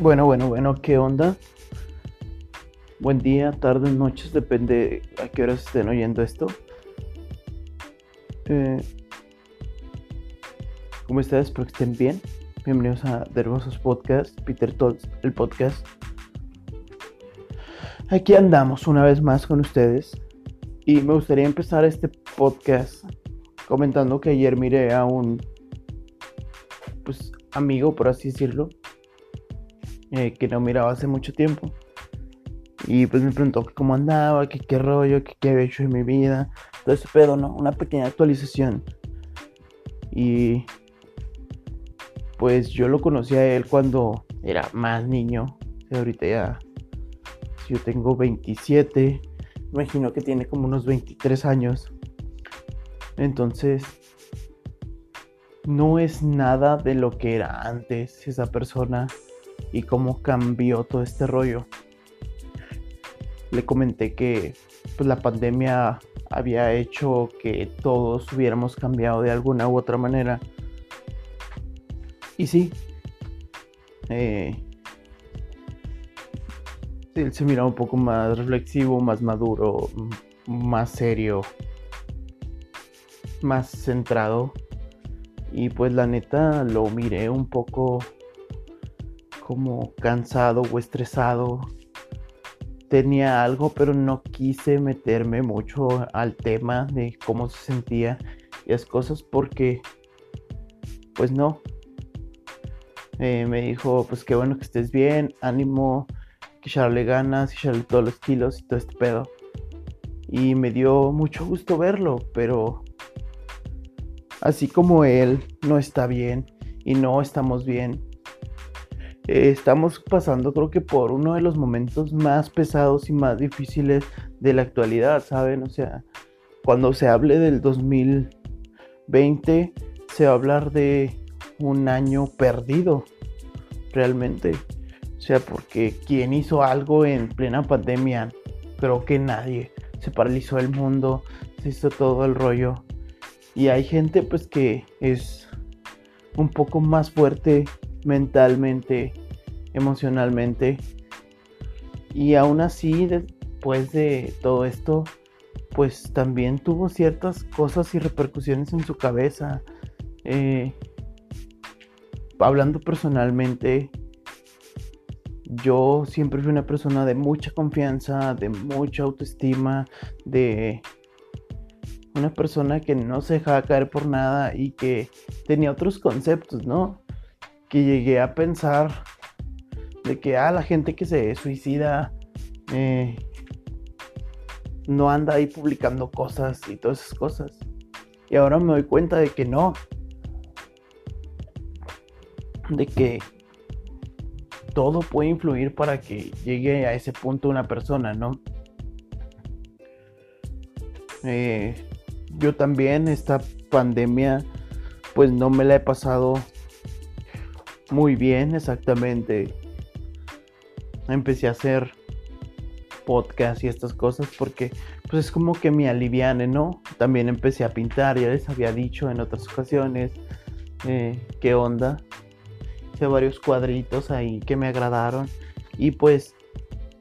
Bueno, bueno, bueno, ¿qué onda? Buen día, tardes, noches, depende a qué horas estén oyendo esto. Eh, ¿Cómo están? Espero que estén bien. Bienvenidos a Dergosos Podcast, Peter Tolz, el podcast. Aquí andamos una vez más con ustedes. Y me gustaría empezar este podcast comentando que ayer miré a un pues amigo, por así decirlo, eh, que no miraba hace mucho tiempo. Y pues me preguntó cómo andaba, que qué rollo, que qué había hecho en mi vida. Todo ese pedo, ¿no? Una pequeña actualización. Y pues yo lo conocí a él cuando era más niño. Y ahorita ya, si yo tengo 27, imagino que tiene como unos 23 años. Entonces, no es nada de lo que era antes esa persona y cómo cambió todo este rollo. Le comenté que pues, la pandemia había hecho que todos hubiéramos cambiado de alguna u otra manera. Y sí, eh, él se miraba un poco más reflexivo, más maduro, más serio, más centrado. Y pues la neta lo miré un poco como cansado o estresado. Tenía algo, pero no quise meterme mucho al tema de cómo se sentía y las cosas porque, pues no. Eh, me dijo, pues qué bueno que estés bien, ánimo, que echarle ganas, echarle todos los kilos y todo este pedo. Y me dio mucho gusto verlo, pero así como él no está bien y no estamos bien, eh, estamos pasando creo que por uno de los momentos más pesados y más difíciles de la actualidad, ¿saben? O sea, cuando se hable del 2020, se va a hablar de un año perdido, realmente. O sea, porque quien hizo algo en plena pandemia, creo que nadie. Se paralizó el mundo, se hizo todo el rollo. Y hay gente pues que es un poco más fuerte mentalmente, emocionalmente. Y aún así, después de todo esto, pues también tuvo ciertas cosas y repercusiones en su cabeza. Eh, hablando personalmente, yo siempre fui una persona de mucha confianza, de mucha autoestima, de una persona que no se dejaba caer por nada y que tenía otros conceptos, ¿no? Que llegué a pensar de que, ah, la gente que se suicida eh, no anda ahí publicando cosas y todas esas cosas. Y ahora me doy cuenta de que no. De que todo puede influir para que llegue a ese punto una persona, ¿no? Eh, yo también esta pandemia pues no me la he pasado muy bien exactamente. Empecé a hacer podcast y estas cosas porque pues es como que me aliviane, ¿no? También empecé a pintar, ya les había dicho en otras ocasiones eh, qué onda. Hice varios cuadritos ahí que me agradaron y pues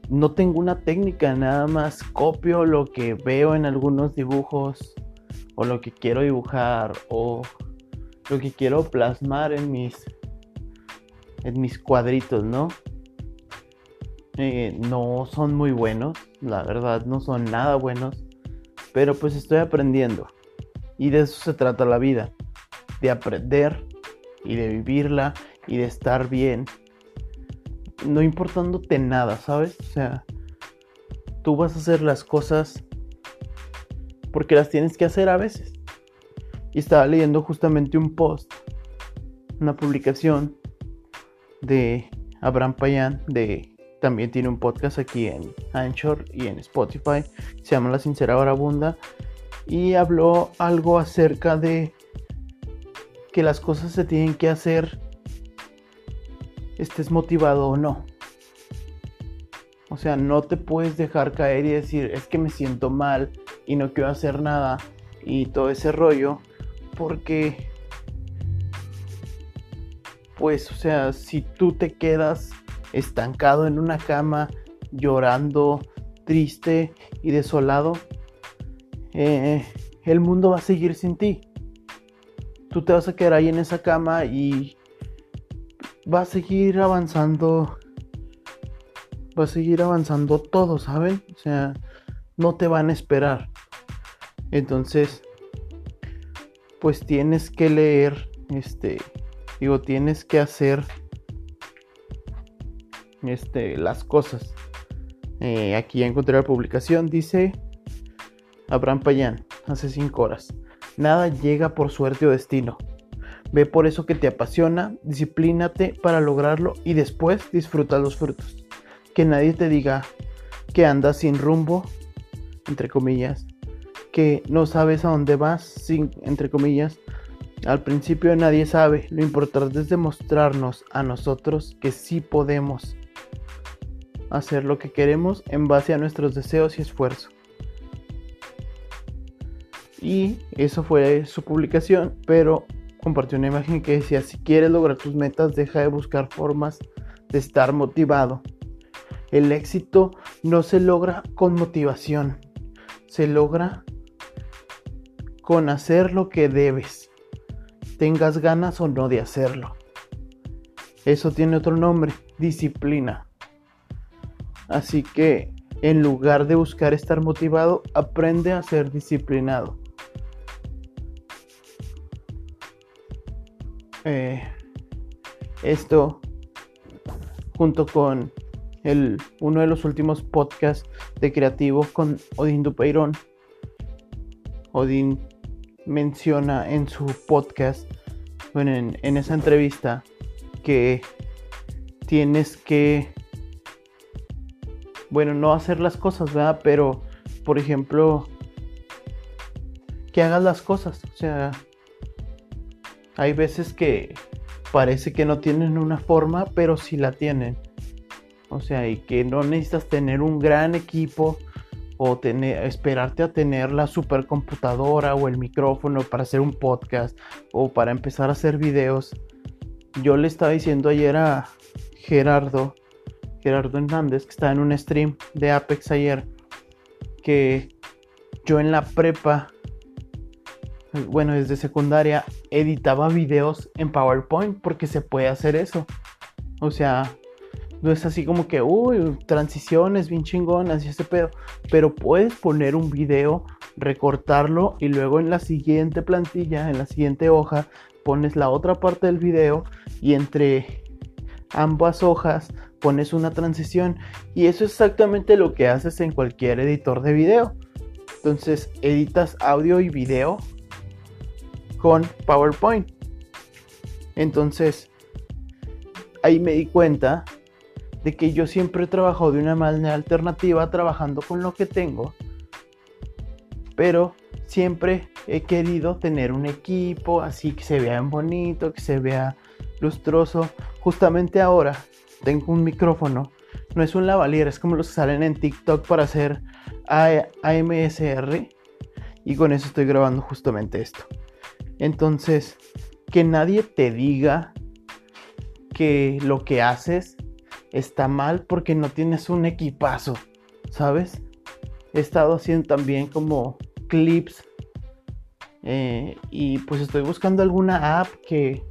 no tengo una técnica, nada más copio lo que veo en algunos dibujos o lo que quiero dibujar o lo que quiero plasmar en mis en mis cuadritos, ¿no? Eh, no son muy buenos, la verdad no son nada buenos, pero pues estoy aprendiendo y de eso se trata la vida, de aprender y de vivirla y de estar bien, no importándote nada, ¿sabes? O sea, tú vas a hacer las cosas porque las tienes que hacer a veces. Y estaba leyendo justamente un post, una publicación de Abraham Payán, de también tiene un podcast aquí en Anchor y en Spotify, se llama La Sincera Barabunda, y habló algo acerca de que las cosas se tienen que hacer, estés motivado o no. O sea, no te puedes dejar caer y decir, es que me siento mal, y no quiero hacer nada y todo ese rollo porque pues o sea si tú te quedas estancado en una cama, llorando, triste y desolado, eh, el mundo va a seguir sin ti. Tú te vas a quedar ahí en esa cama y va a seguir avanzando. Va a seguir avanzando todo, ¿saben? O sea, no te van a esperar. Entonces, pues tienes que leer, este, digo, tienes que hacer, este, las cosas. Eh, aquí encontré la publicación, dice Abraham Payán, hace 5 horas. Nada llega por suerte o destino. Ve por eso que te apasiona, disciplínate para lograrlo y después disfruta los frutos. Que nadie te diga que andas sin rumbo, entre comillas, que no sabes a dónde vas, sin, entre comillas. Al principio nadie sabe, lo importante es demostrarnos a nosotros que sí podemos hacer lo que queremos en base a nuestros deseos y esfuerzo. Y eso fue su publicación, pero compartió una imagen que decía, si quieres lograr tus metas, deja de buscar formas de estar motivado. El éxito no se logra con motivación, se logra con hacer lo que debes, tengas ganas o no de hacerlo. Eso tiene otro nombre, disciplina. Así que en lugar de buscar estar motivado, aprende a ser disciplinado. Eh, esto junto con el, uno de los últimos podcasts de creativo con Odín Dupeirón. Odín menciona en su podcast, bueno, en, esa entrevista, que tienes que, bueno, no hacer las cosas, ¿verdad? Pero, por ejemplo, que hagas las cosas. O sea, hay veces que parece que no tienen una forma, pero sí la tienen. O sea, y que no necesitas tener un gran equipo o tener, esperarte a tener la supercomputadora o el micrófono para hacer un podcast o para empezar a hacer videos. Yo le estaba diciendo ayer a Gerardo, Gerardo Hernández, que estaba en un stream de Apex ayer, que yo en la prepa, bueno, desde secundaria, editaba videos en PowerPoint porque se puede hacer eso. O sea, no es así como que, uy, transiciones bien chingonas y ese pedo. Pero puedes poner un video, recortarlo y luego en la siguiente plantilla, en la siguiente hoja, pones la otra parte del video y entre ambas hojas pones una transición. Y eso es exactamente lo que haces en cualquier editor de video. Entonces editas audio y video con PowerPoint. Entonces ahí me di cuenta de que yo siempre he trabajado de una manera alternativa, trabajando con lo que tengo, pero siempre he querido tener un equipo así que se vea bonito, que se vea lustroso. Justamente ahora tengo un micrófono, no es un lavalier, es como los que salen en TikTok para hacer AMSR y con eso estoy grabando justamente esto. Entonces, que nadie te diga que lo que haces está mal porque no tienes un equipazo, ¿sabes? He estado haciendo también como clips eh, y pues estoy buscando alguna app que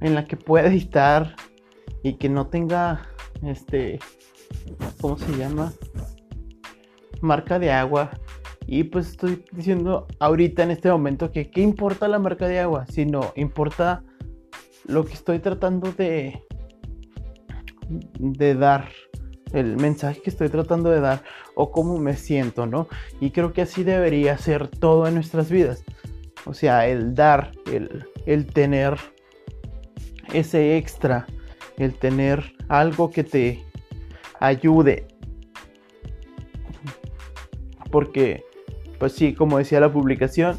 en la que pueda editar y que no tenga este ¿cómo se llama? marca de agua y pues estoy diciendo ahorita en este momento que qué importa la marca de agua, sino importa lo que estoy tratando de de dar, el mensaje que estoy tratando de dar o cómo me siento, ¿no? Y creo que así debería ser todo en nuestras vidas. O sea, el dar, el, el tener ese extra, el tener algo que te ayude. Porque, pues sí, como decía la publicación,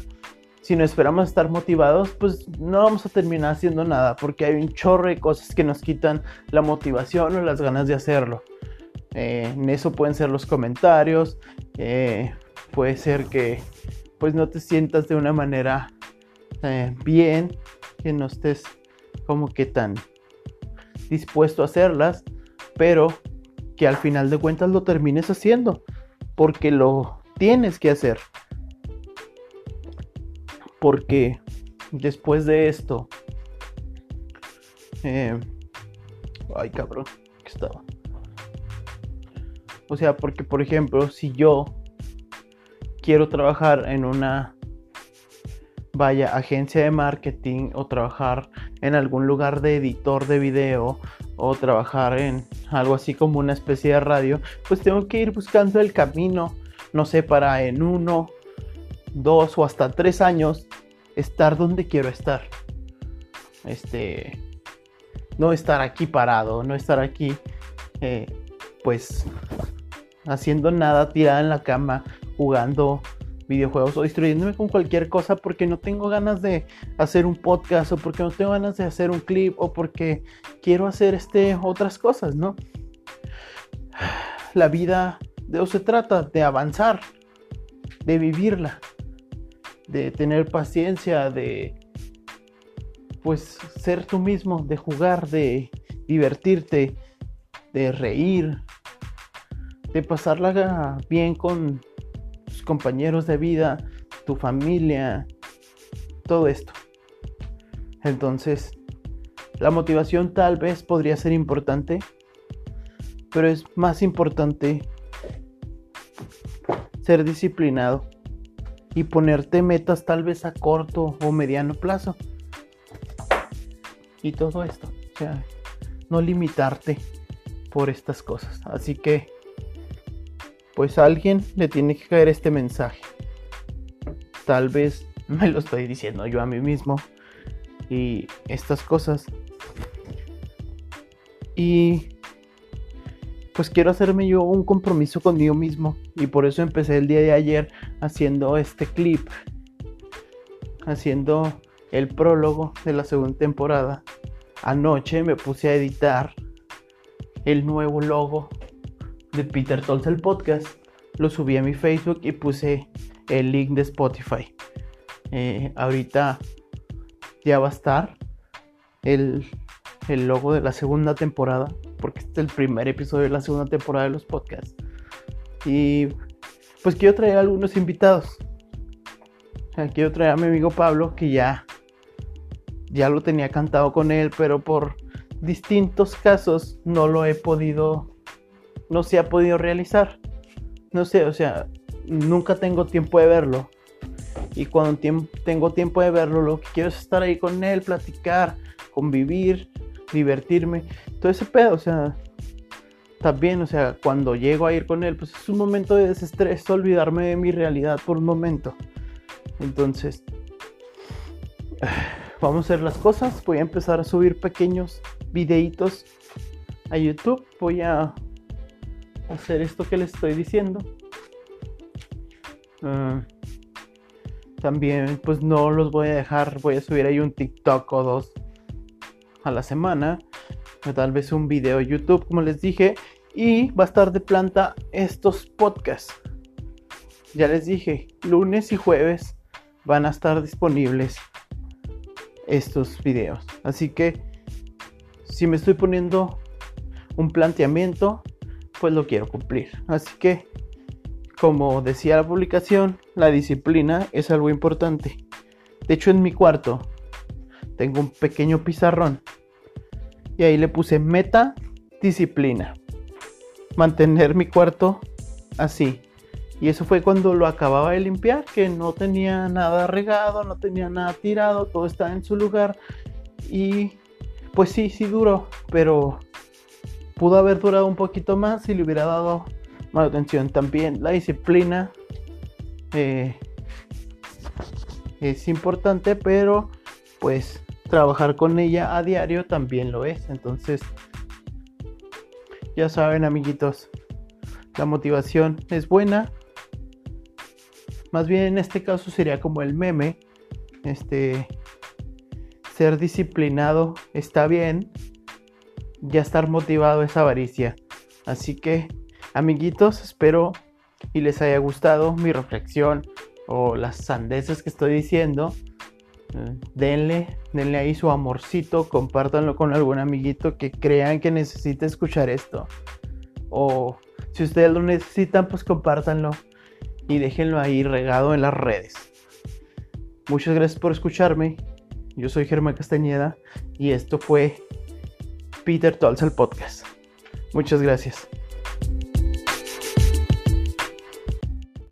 si no esperamos estar motivados, pues no vamos a terminar haciendo nada, porque hay un chorro de cosas que nos quitan la motivación o las ganas de hacerlo. Eh, en eso pueden ser los comentarios, eh, puede ser que pues no te sientas de una manera eh, bien, que no estés como que tan dispuesto a hacerlas, pero que al final de cuentas lo termines haciendo, porque lo tienes que hacer. Porque después de esto, eh, ay cabrón, que estaba. O sea, porque por ejemplo, si yo quiero trabajar en una vaya agencia de marketing o trabajar en algún lugar de editor de video o trabajar en algo así como una especie de radio, pues tengo que ir buscando el camino, no sé, para en uno, dos o hasta tres años estar donde quiero estar. Este, no estar aquí parado, no estar aquí, eh, pues, haciendo nada, tirada en la cama, jugando videojuegos o distrayéndome con cualquier cosa porque no tengo ganas de hacer un podcast o porque no tengo ganas de hacer un clip o porque quiero hacer este otras cosas, ¿no? La vida de eso se trata, de avanzar, de vivirla, de tener paciencia, de pues ser tú mismo, de jugar, de divertirte, de reír, de pasarla bien con compañeros de vida, tu familia, todo esto. Entonces, la motivación tal vez podría ser importante, pero es más importante ser disciplinado y ponerte metas tal vez a corto o mediano plazo. Y todo esto, o sea, no limitarte por estas cosas. Así que pues a alguien le tiene que caer este mensaje. Tal vez me lo estoy diciendo yo a mí mismo y estas cosas. Y pues quiero hacerme yo un compromiso conmigo mismo y por eso empecé el día de ayer haciendo este clip, haciendo el prólogo de la segunda temporada. Anoche me puse a editar el nuevo logo de Peter Tolls el podcast, lo subí a mi Facebook y puse el link de Spotify. Eh, ahorita ya va a estar el, el logo de la segunda temporada, porque este es el primer episodio de la segunda temporada de los podcasts. Y pues quiero traer a algunos invitados. quiero traer a mi amigo Pablo, que ya, ya lo tenía cantado con él, pero por distintos casos no lo he podido no se ha podido realizar. No sé, o sea, nunca tengo tiempo de verlo. Y cuando tengo tiempo de verlo, lo que quiero es estar ahí con él, platicar, convivir, divertirme. Todo ese pedo, o sea, también, o sea, cuando llego a ir con él, pues es un momento de desestrés, olvidarme de mi realidad por un momento. Entonces, vamos a hacer las cosas. Voy a empezar a subir pequeños videitos a YouTube. Voy a hacer esto que les estoy diciendo. Ah, también pues no los voy a dejar, voy a subir ahí un TikTok o dos a la semana. O tal vez un video YouTube, como les dije. Y va a estar de planta estos podcasts. Ya les dije, lunes y jueves van a estar disponibles estos videos. Así que si me estoy poniendo un planteamiento, pues lo quiero cumplir. Así que, como decía la publicación, la disciplina es algo importante. De hecho, en mi cuarto tengo un pequeño pizarrón y ahí le puse meta disciplina. Mantener mi cuarto así. Y eso fue cuando lo acababa de limpiar, que no tenía nada regado, no tenía nada tirado, todo estaba en su lugar. Y pues sí, sí duró, pero pudo haber durado un poquito más si le hubiera dado más atención. También la disciplina eh, es importante, pero pues trabajar con ella a diario también lo es. Entonces, ya saben, amiguitos, la motivación es buena. Más bien en este caso sería como el meme. Este ser disciplinado está bien, ya estar motivado es avaricia. Así que, amiguitos, espero y les haya gustado mi reflexión o las sandeces que estoy diciendo. denle, denle ahí su amorcito, compártanlo con algún amiguito que crean que necesite escuchar esto. O si ustedes lo necesitan, pues compártanlo y déjenlo ahí regado en las redes. Muchas gracias por escucharme. Yo soy Germán Castañeda y esto fue Peter Talks el podcast. Muchas gracias.